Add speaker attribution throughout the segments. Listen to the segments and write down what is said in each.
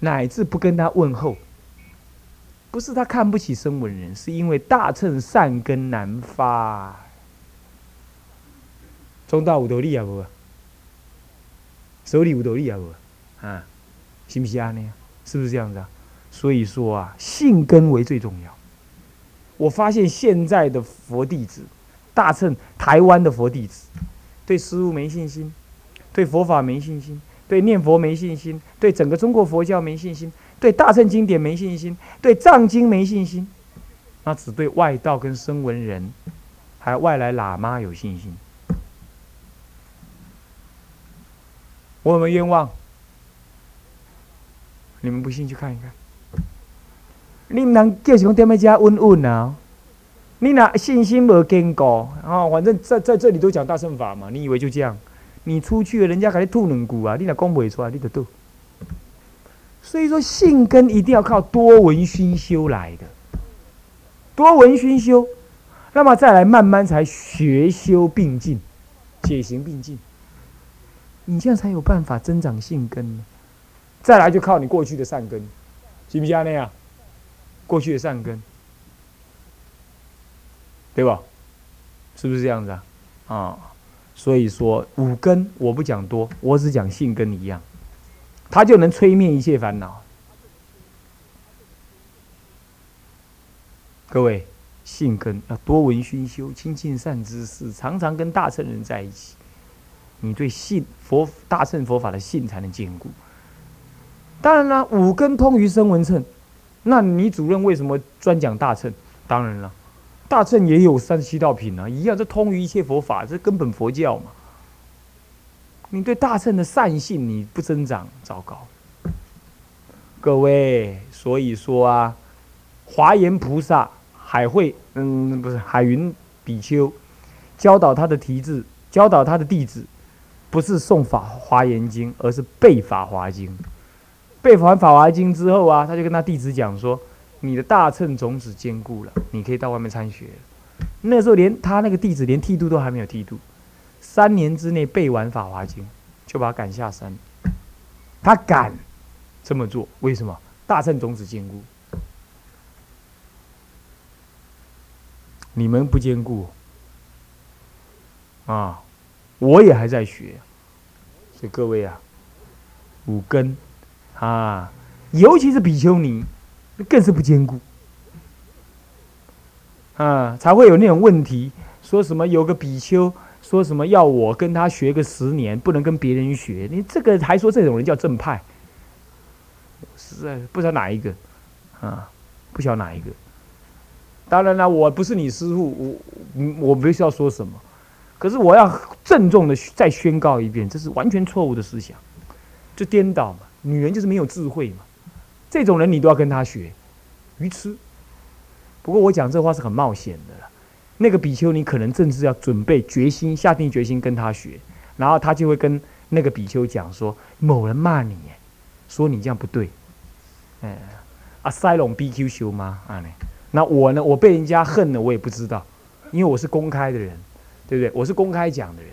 Speaker 1: 乃至不跟他问候，不是他看不起声闻人，是因为大乘善根难发。中道有道理啊无？手里有道理啊无？啊，是不是啊？呢？是不是这样子啊？所以说啊，信根为最重要。我发现现在的佛弟子，大乘台湾的佛弟子，对师父没信心，对佛法没信心。对念佛没信心，对整个中国佛教没信心，对大乘经典没信心，对藏经没信心，那只对外道跟声闻人，还有外来喇嘛有信心。我有没有冤枉？你们不信去看一看。你们能叫什点么家稳稳啊？你那信心无坚固啊？反正在在这里都讲大乘法嘛，你以为就这样？你出去了，人家给你吐两句啊，你若讲不出来，你就吐。所以说，性根一定要靠多闻熏修来的，多闻熏修，那么再来慢慢才学修并进，解行并进，你这样才有办法增长性根。再来就靠你过去的善根，行不行那样？过去的善根，对吧？是不是这样子啊？啊。所以说五根我不讲多，我只讲性根一样，它就能吹灭一切烦恼。各位，性根要多闻熏修，亲近善知识，常常跟大乘人在一起，你对信佛大乘佛法的信才能坚固。当然了，五根通于声闻乘，那你主任为什么专讲大乘？当然了。大乘也有三十七道品啊，一样，这通于一切佛法，这根本佛教嘛。你对大乘的善性你不增长，糟糕。各位，所以说啊，华严菩萨海会，嗯，不是海云比丘，教导他的提字，教导他的弟子，不是诵法华严经，而是背法华经。背完法华经之后啊，他就跟他弟子讲说。你的大乘种子坚固了，你可以到外面参学。那时候连他那个弟子连剃度都还没有剃度，三年之内背完《法华经》，就把他赶下山。他敢这么做，为什么？大乘种子坚固，你们不坚固啊！我也还在学，所以各位啊，五根啊，尤其是比丘尼。更是不坚固，啊，才会有那种问题。说什么有个比丘，说什么要我跟他学个十年，不能跟别人学。你这个还说这种人叫正派，实在不知道哪一个，啊，不晓得哪一个。当然了，我不是你师傅，我我不需要说什么。可是我要郑重的再宣告一遍，这是完全错误的思想，就颠倒嘛。女人就是没有智慧嘛。这种人你都要跟他学，愚痴。不过我讲这话是很冒险的了。那个比丘尼可能正是要准备决心，下定决心跟他学，然后他就会跟那个比丘讲说：某人骂你，说你这样不对。哎，啊塞隆 BQ 修吗？啊那我呢？我被人家恨了，我也不知道，因为我是公开的人，对不对？我是公开讲的人。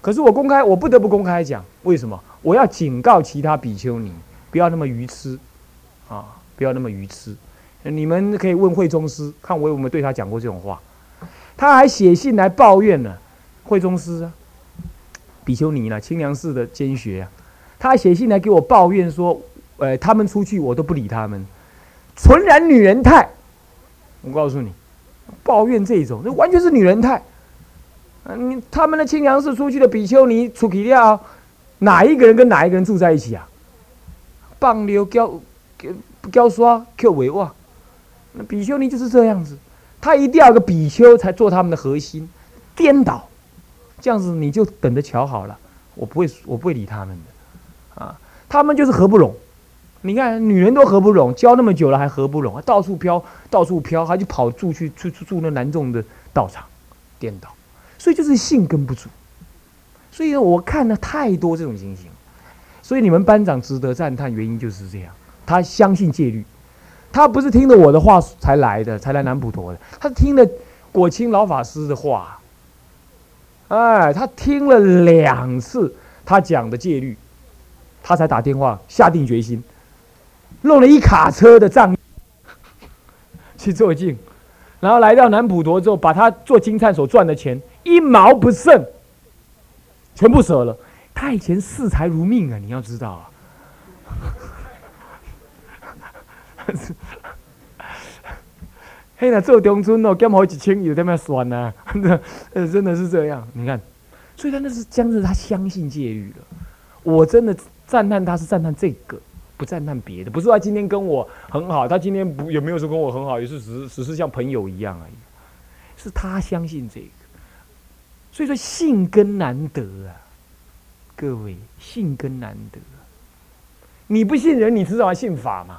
Speaker 1: 可是我公开，我不得不公开讲，为什么？我要警告其他比丘尼，不要那么愚痴。啊，不要那么愚痴！你们可以问慧宗师，看我有没有对他讲过这种话。他还写信来抱怨呢，慧宗师啊，比丘尼呢，清凉寺的监学啊，他还写信来给我抱怨说，呃，他们出去我都不理他们，纯然女人态。我告诉你，抱怨这种，那完全是女人态。嗯，他们的清凉寺出去的比丘尼出去了，哪一个人跟哪一个人住在一起啊？棒溜交。不教刷，Q 为哇，那比丘尼就是这样子，他一定要个比丘才做他们的核心，颠倒，这样子你就等着瞧好了，我不会，我不会理他们的，啊，他们就是合不拢，你看女人都合不拢，教那么久了还合不拢，到处飘，到处飘，还去跑住去去住那南众的道场，颠倒，所以就是性根不足，所以我看了太多这种情形，所以你们班长值得赞叹，原因就是这样。他相信戒律，他不是听了我的话才来的，才来南普陀的。他听了果清老法师的话，哎，他听了两次他讲的戒律，他才打电话下定决心。弄了一卡车的账去做镜，然后来到南普陀之后，把他做金灿所赚的钱一毛不剩，全部舍了。他以前视财如命啊，你要知道啊。嘿，那做中村哦，减好几千有在那算呢，呃，真的是这样。你看，所以他那是将是他相信戒律了。我真的赞叹他是赞叹这个，不赞叹别的。不是他今天跟我很好，他今天不有没有说跟我很好，也是只是只是像朋友一样而已。是他相信这个，所以说信根难得啊，各位信根难得。你不信人，你至少要信法嘛，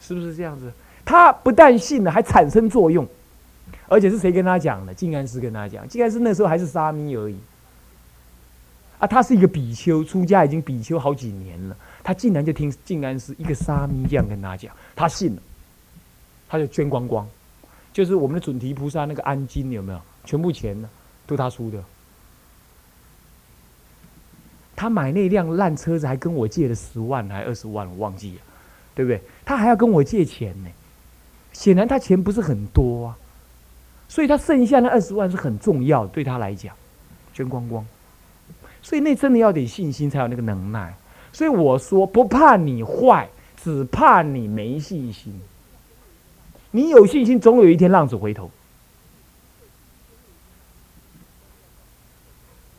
Speaker 1: 是不是这样子？他不但信了，还产生作用，而且是谁跟他讲的？静安师跟他讲。静安师那时候还是沙弥而已。啊，他是一个比丘，出家已经比丘好几年了，他竟然就听静安师一个沙弥这样跟他讲，他信了，他就捐光光，就是我们的准提菩萨那个安金有没有？全部钱呢，都他出的。他买那辆烂车子还跟我借了十万还二十万，我忘记了，对不对？他还要跟我借钱呢，显然他钱不是很多啊，所以他剩下那二十万是很重要，对他来讲，捐光光。所以那真的要点信心才有那个能耐。所以我说不怕你坏，只怕你没信心。你有信心，总有一天浪子回头。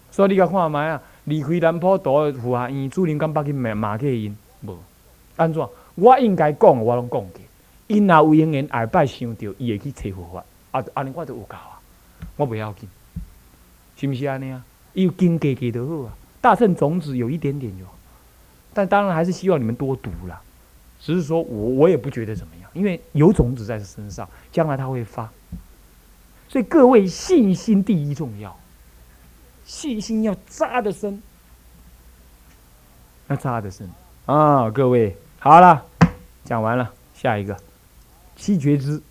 Speaker 1: 所以你甲看卖啊，离开南坡岛富下院，主任敢捌去骂骂去因无？安怎？我应该讲，我拢讲过。因若有因缘下摆想到，伊会去找佛法。啊，安尼我都有教啊，我不要紧，是毋是安尼啊？伊有经给给的好啊，大圣种子有一点点就好，但当然还是希望你们多读啦。只是说我我也不觉得怎么样，因为有种子在他身上，将来他会发。所以各位信心第一重要，信心要扎得深，要扎得深啊！各位好了，讲完了，下一个七觉知。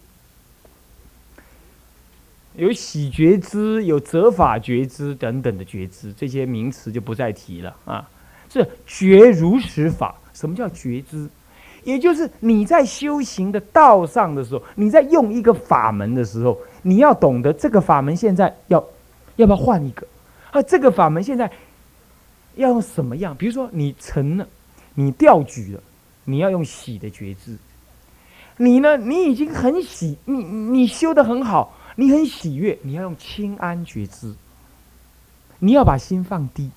Speaker 1: 有喜觉知，有责法觉知等等的觉知，这些名词就不再提了啊。是觉如实法。什么叫觉知？也就是你在修行的道上的时候，你在用一个法门的时候，你要懂得这个法门现在要要不要换一个啊？这个法门现在要用什么样？比如说你成了，你调举了，你要用喜的觉知。你呢？你已经很喜，你你修的很好。你很喜悦，你要用清安觉知。你要把心放低，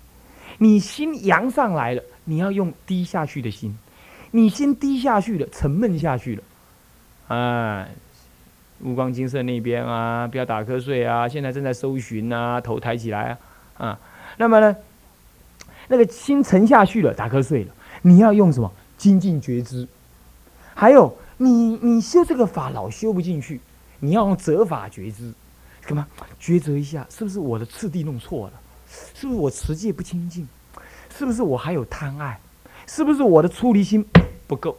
Speaker 1: 你心扬上来了，你要用低下去的心。你心低下去了，沉闷下去了，啊，目光金色那边啊，不要打瞌睡啊，现在正在搜寻啊，头抬起来啊，啊，那么呢，那个心沉下去了，打瞌睡了，你要用什么精进觉知？还有，你你修这个法老修不进去。你要用折法觉知，干嘛抉择一下？是不是我的次第弄错了？是不是我持戒不清净？是不是我还有贪爱？是不是我的出离心 不够？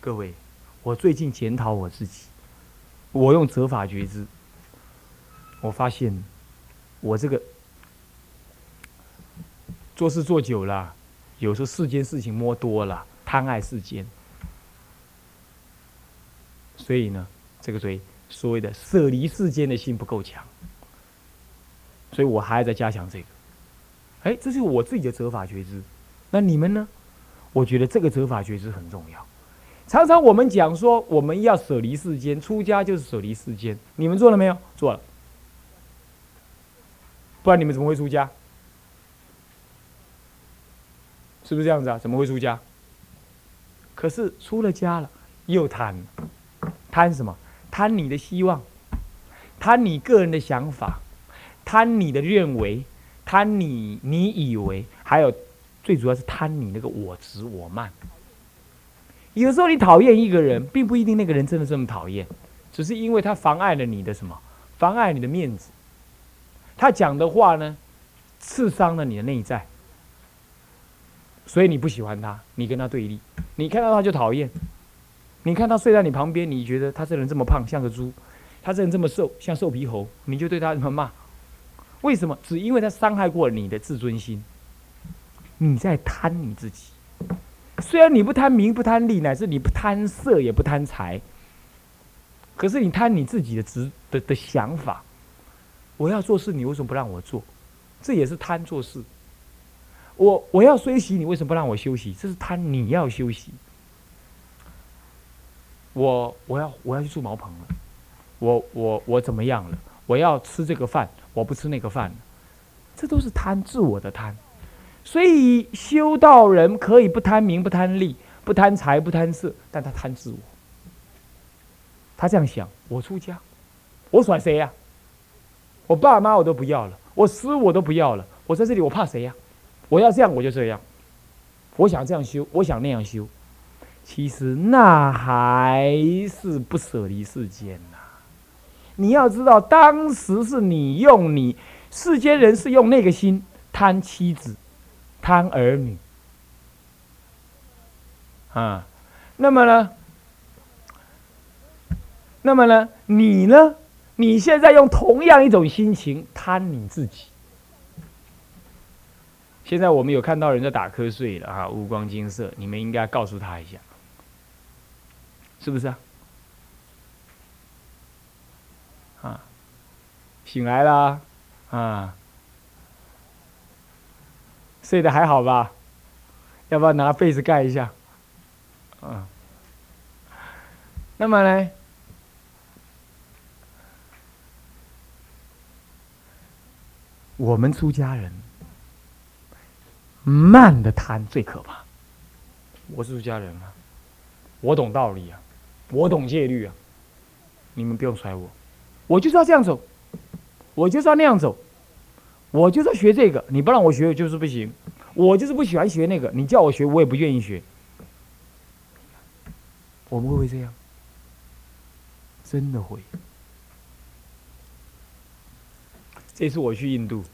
Speaker 1: 各位，我最近检讨我自己，我用折法觉知，我发现我这个做事做久了，有时候世间事情摸多了，贪爱世间。所以呢，这个对所谓的舍离世间的心不够强，所以我还在加强这个。哎，这是我自己的责法觉知。那你们呢？我觉得这个责法觉知很重要。常常我们讲说，我们要舍离世间，出家就是舍离世间。你们做了没有？做了。不然你们怎么会出家？是不是这样子啊？怎么会出家？可是出了家了，又贪。贪什么？贪你的希望，贪你个人的想法，贪你的认为，贪你你以为，还有最主要是贪你那个我执我慢。有时候你讨厌一个人，并不一定那个人真的这么讨厌，只是因为他妨碍了你的什么？妨碍你的面子。他讲的话呢，刺伤了你的内在，所以你不喜欢他，你跟他对立，你看到他就讨厌。你看他睡在你旁边，你觉得他这人这么胖，像个猪；他这人这么瘦，像瘦皮猴，你就对他怎么骂？为什么？只因为他伤害过你的自尊心。你在贪你自己，虽然你不贪名不贪利，乃至你不贪色也不贪财，可是你贪你自己的执的的想法。我要做事，你为什么不让我做？这也是贪做事。我我要休息，你为什么不让我休息？这是贪你要休息。我我要我要去住茅棚了，我我我怎么样了？我要吃这个饭，我不吃那个饭，这都是贪自我的贪。所以修道人可以不贪名、不贪利、不贪财、不贪色，但他贪自我。他这样想：我出家，我甩谁呀？我爸妈我都不要了，我师我都不要了，我在这里我怕谁呀？我要这样我就这样，我想这样修，我想那样修。其实那还是不舍离世间呐。你要知道，当时是你用你世间人是用那个心贪妻子。贪儿女，啊，那么呢？那么呢？你呢？你现在用同样一种心情贪你自己。现在我们有看到人在打瞌睡了啊，五光金色，你们应该告诉他一下，是不是啊？啊，醒来了啊。睡得还好吧？要不要拿被子盖一下？嗯。那么呢？我们出家人慢的贪最可怕。我是出家人啊，我懂道理啊，我懂戒律啊。你们不用甩我，我就是要这样走，我就是要那样走。我就是要学这个，你不让我学就是不行。我就是不喜欢学那个，你叫我学我也不愿意学。我们会不会这样？真的会。这次我去印度，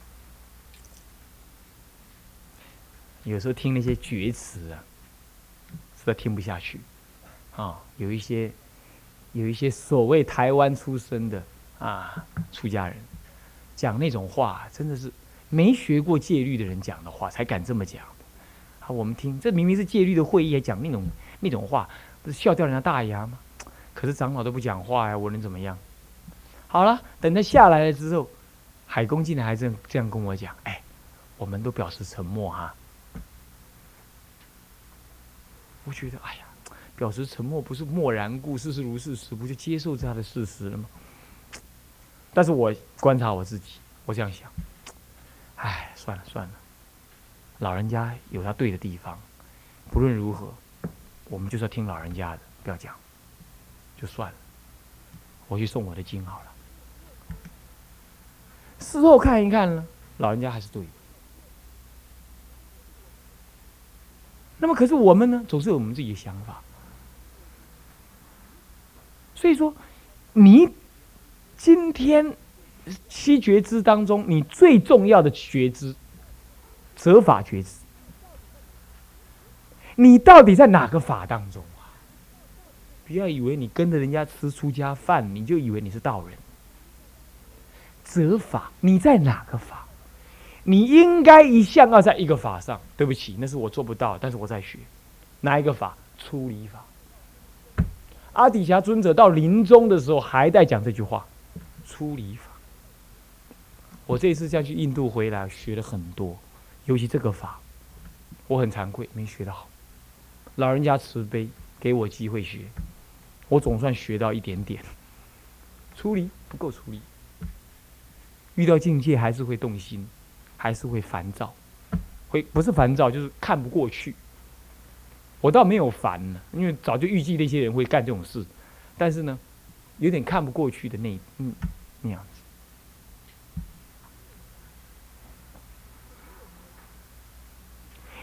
Speaker 1: 有时候听那些绝词啊，实在听不下去。啊，有一些有一些所谓台湾出生的啊出家人。讲那种话，真的是没学过戒律的人讲的话，才敢这么讲。啊，我们听，这明明是戒律的会议，还讲那种那种话，不是笑掉人家大牙吗？可是长老都不讲话呀，我能怎么样？好了，等他下来了之后，海公竟然还这样这样跟我讲：“哎，我们都表示沉默哈。”我觉得，哎呀，表示沉默不是默然故，事实如事实，不就接受这样的事实了吗？但是我观察我自己，我这样想，哎，算了算了，老人家有他对的地方，不论如何，我们就是要听老人家的，不要讲，就算了，我去送我的经好了。事后看一看呢，老人家还是对的。那么可是我们呢，总是有我们自己的想法，所以说你。今天七觉知当中，你最重要的觉知，责法觉知，你到底在哪个法当中啊？不要以为你跟着人家吃出家饭，你就以为你是道人。责法你在哪个法？你应该一向要在一个法上。对不起，那是我做不到，但是我在学哪一个法？出离法。阿底峡尊者到临终的时候还在讲这句话。出离法，我这一次再去印度回来，学了很多，尤其这个法，我很惭愧，没学得好。老人家慈悲，给我机会学，我总算学到一点点。出离不够出离，遇到境界还是会动心，还是会烦躁，会不是烦躁就是看不过去。我倒没有烦呢，因为早就预计那些人会干这种事，但是呢，有点看不过去的那嗯。那样子，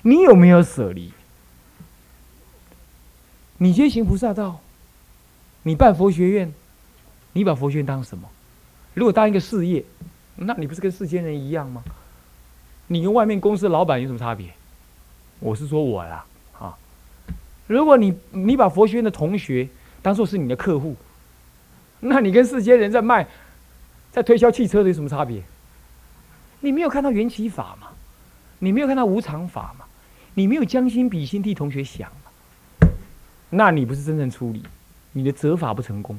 Speaker 1: 你有没有舍离？你接行菩萨道，你办佛学院，你把佛学院当什么？如果当一个事业，那你不是跟世间人一样吗？你跟外面公司老板有什么差别？我是说我啦，啊！如果你你把佛学院的同学当做是你的客户，那你跟世间人在卖。在推销汽车的有什么差别？你没有看到缘起法吗？你没有看到无常法吗？你没有将心比心替同学想吗那你不是真正出理，你的责法不成功。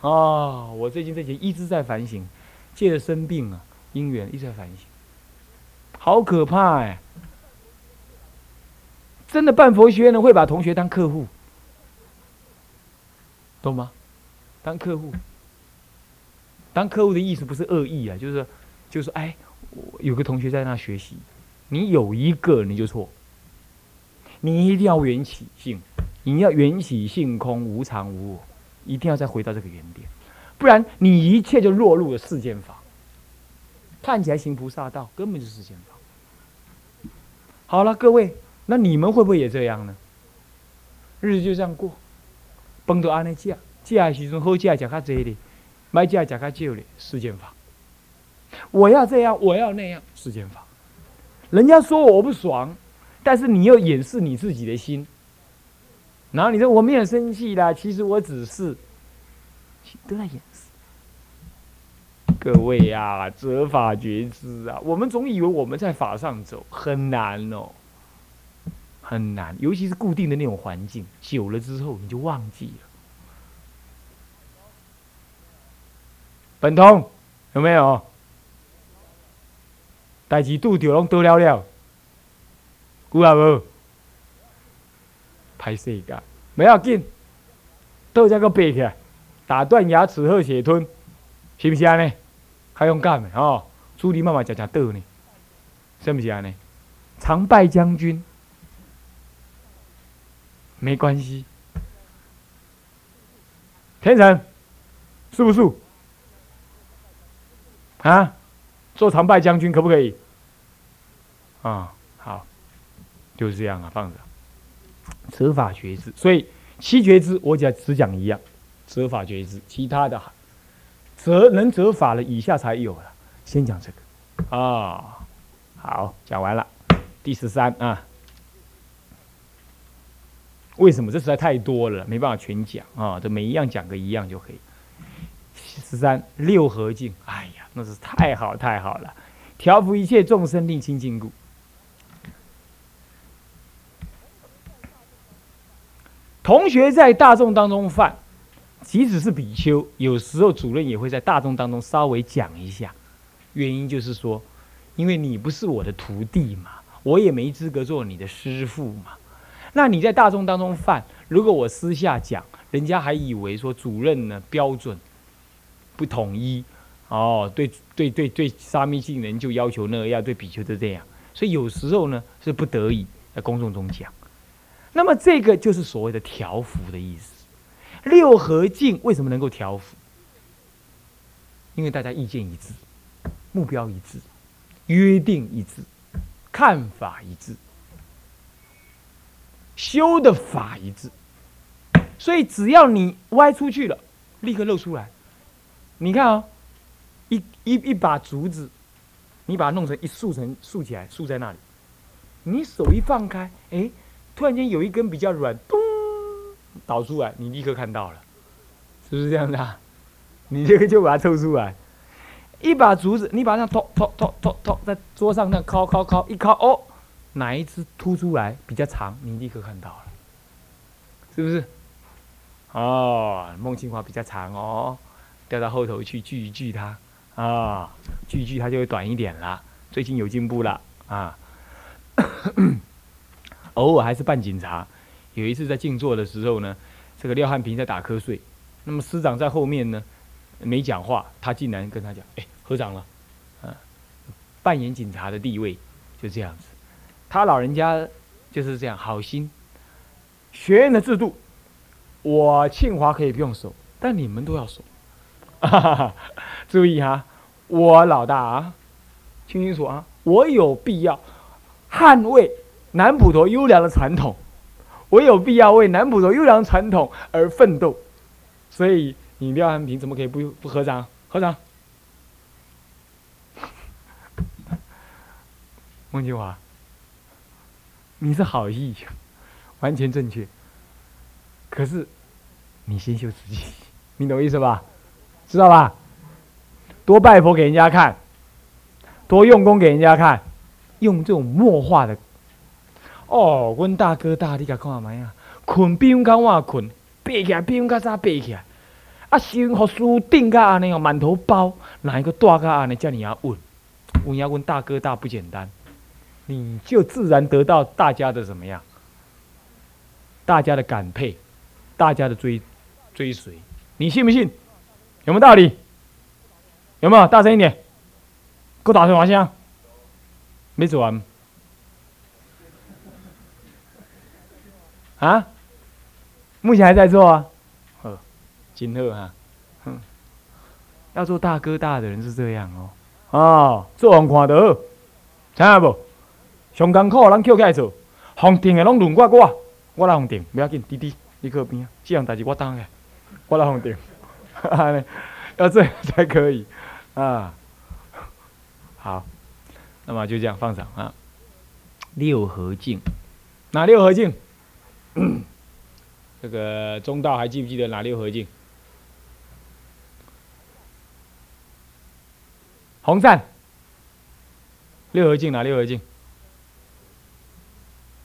Speaker 1: 啊，我最近这些一直在反省，借着生病啊因缘一直在反省，好可怕哎！真的办佛学院的会把同学当客户，懂吗？当客户，当客户的意思不是恶意啊，就是，就是哎，有个同学在那学习，你有一个你就错，你一定要缘起性，你要缘起性空无常无我，一定要再回到这个原点，不然你一切就落入了世间法，看起来行菩萨道，根本就是世间法。好了，各位。那你们会不会也这样呢？日子就这样过，崩到安尼食，食的时阵好食，食较济哩；买食，食较少哩。世间法，我要这样，我要那样，世间法。人家说我不爽，但是你又掩饰你自己的心，然后你说我没有生气啦，其实我只是都在掩。各位呀，责法觉知啊，我们总以为我们在法上走，很难哦。很难，尤其是固定的那种环境，久了之后你就忘记了。本通有没有？代志拄着拢倒了了，有啊无？拍死个，不要紧，倒这个背起来，打断牙齿后血吞，是不是安尼？还勇敢的哦，朱莉妈妈常常倒呢，是不是安尼？常败将军。没关系，天成，是不是？啊，做常败将军可不可以？啊，好，就是这样啊，放着。责法觉知，所以七觉之我讲只讲一样，责法觉知，其他的责能责法了，以下才有了。先讲这个啊，好，讲完了，第十三啊。为什么这实在太多了，没办法全讲啊！这每一样讲个一样就可以。十三六合境，哎呀，那是太好太好了，调伏一切众生，令清净故。同学在大众当中犯，即使是比丘，有时候主任也会在大众当中稍微讲一下。原因就是说，因为你不是我的徒弟嘛，我也没资格做你的师傅嘛。那你在大众当中犯，如果我私下讲，人家还以为说主任呢标准不统一，哦，对对对对，沙弥信人就要求那样，对比丘都这样，所以有时候呢是不得已在公众中讲。那么这个就是所谓的条幅的意思。六合敬为什么能够调伏？因为大家意见一致，目标一致，约定一致，看法一致。修的法一致，所以只要你歪出去了，立刻露出来。你看啊，一一一把竹子，你把它弄成一竖成竖起来，竖在那里。你手一放开，哎，突然间有一根比较软，倒出来，你立刻看到了，是不是这样子啊？你这个就把它抽出来。一把竹子，你把它托托托托托在桌上那敲敲敲，一敲哦。哪一只凸出来比较长，你立刻看到了，是不是？哦，孟清华比较长哦，掉到后头去锯一锯它，啊，锯一锯它就会短一点了。最近有进步了啊。偶尔还是扮警察，有一次在静坐的时候呢，这个廖汉平在打瞌睡，那么师长在后面呢，没讲话，他竟然跟他讲：“哎，合掌了。”啊，扮演警察的地位就这样子。他老人家就是这样好心。学院的制度，我庆华可以不用守，但你们都要守。注意哈，我老大啊，听清楚啊，我有必要捍卫南普陀优良的传统，我有必要为南普陀优良传统而奋斗。所以你廖安平怎么可以不不合掌？合掌。孟庆华。你是好意，完全正确。可是，你先修自己，你懂意思吧？知道吧？多拜佛给人家看，多用功给人家看，用这种默化的哦，阮大哥大，你甲看卖啊？困比阮较晚困，爬起来比阮较早爬起来。啊，先互书顶甲安尼哦，满头包，哪一个大甲安尼叫你啊问？问要问大哥大不简单，你就自然得到大家的怎么样？大家的感佩，大家的追追随，你信不信？有没有道理？有没有？大声一点，给我打声麻将。没做完。啊？目前还在做啊？呃，金鹤哈，哼，要做大哥大的人是这样哦。哦，做人看到，听下不？上艰苦，人捡起来做，红定的拢轮过我，我来红定，不要紧，弟弟，你靠边啊，这样代志我担的，我来红定，要这样才可以啊。好，那么就这样放上啊。六合镜，哪六合镜？这个中道还记不记得哪六合镜？红赞，六合镜哪六合镜？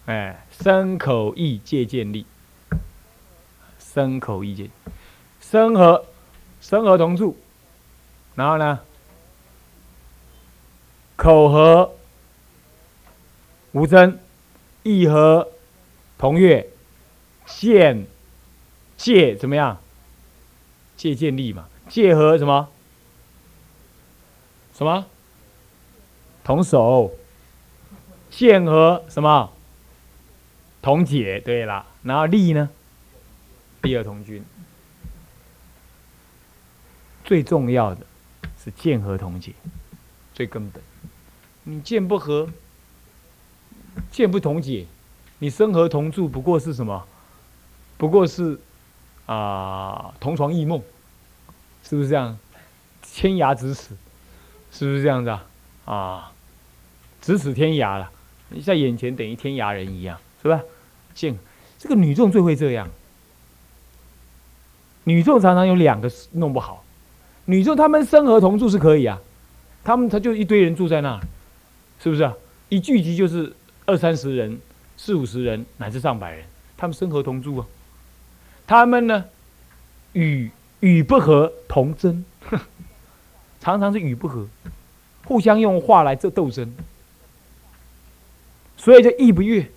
Speaker 1: 哎，身口意借鉴力，身口意借，身和身和同住，然后呢，口和无争，意和同悦。见借怎么样？借鉴力嘛，借和什么？什么？同手。剑和什么？同解。对了，然后力呢？力而同军。最重要的是剑和同解，最根本。你剑不和，剑不同解，你生和同住不过是什么？不过是，啊，同床异梦，是不是这样？天涯咫尺，是不是这样子啊？啊，咫尺天涯了，你在眼前等于天涯人一样，是吧？见这个女众最会这样，女众常常有两个弄不好，女众他们生和同住是可以啊，他们他就一堆人住在那儿，是不是啊？一聚集就是二三十人、四五十人乃至上百人，他们生和同住啊。他们呢，语语不合同争，常常是语不合，互相用话来这斗争，所以就意不悦。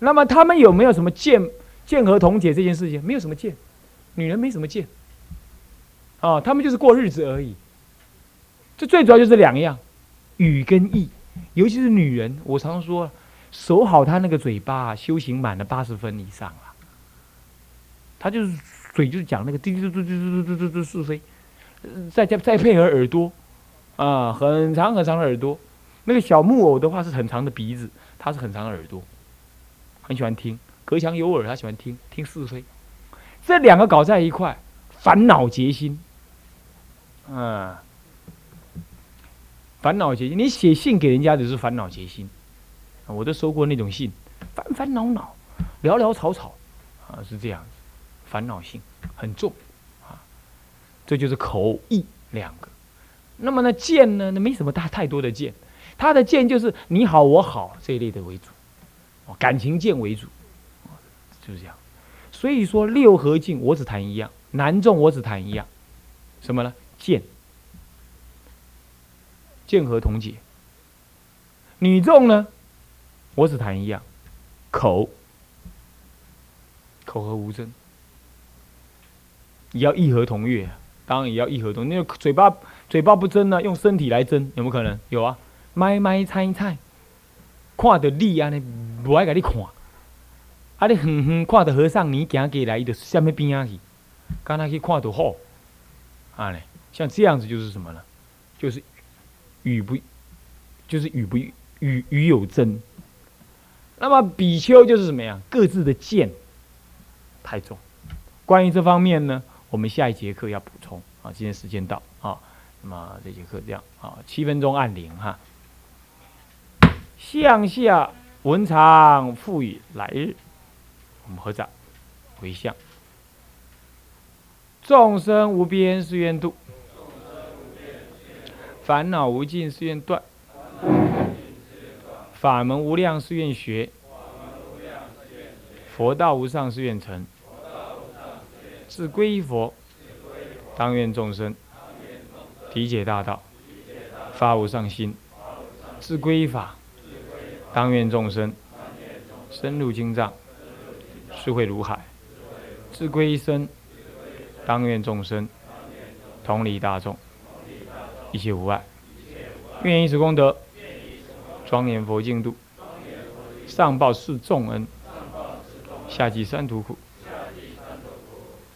Speaker 1: 那么他们有没有什么见见和同解这件事情？没有什么见，女人没什么见，啊，他们就是过日子而已。这最主要就是两样，语跟意，尤其是女人，我常说，守好她那个嘴巴，修行满了八十分以上啊。他就是嘴，就是讲那个滴滴嘟嘟嘟嘟嘟嘟嘟是非，再加再配合耳朵，啊，很长很长的耳朵。那个小木偶的话是很长的鼻子，他是很长的耳朵，很喜欢听，隔墙有耳，他喜欢听听是非。这两个搞在一块，烦恼结心，嗯，烦恼结心。你写信给人家的是烦恼结心，我都收过那种信，烦烦恼恼，潦潦草草，啊，是这样。烦恼性很重，啊，这就是口意两个。那么呢，见呢，那没什么大太多的见，他的见就是你好我好这一类的为主，哦感情见为主，就是这样。所以说六合镜我只谈一样，男众我只谈一样，什么呢？见，见和同解。女众呢，我只谈一样，口，口和无争。也要异和同悦，当然也要异和同。那个嘴巴嘴巴不争呢，用身体来争，有没有可能？有啊，买买猜猜，看到你啊，尼不爱给你看，啊，你远远看到和尚，你行过来，伊就下面边啊去，刚才去看到好，啊嘞，像这样子就是什么呢？就是语不，就是语不语语有争。那么比丘就是什么呀？各自的见太重。关于这方面呢？我们下一节课要补充啊！今天时间到啊，那么这节课这样啊，七分钟按铃哈。向下文长赋予来日，我们合掌回向。众生无边誓愿度，烦恼无尽誓愿断，法门无量誓愿学，佛道无上誓愿成。自归依佛，当愿众生理解大道，发无上心；自归依法，当愿众生深入经藏，智慧如海；自归依身，当愿众生同理大众，一切无碍。愿以此功德。庄严佛净土，上报四重恩，下济三途苦。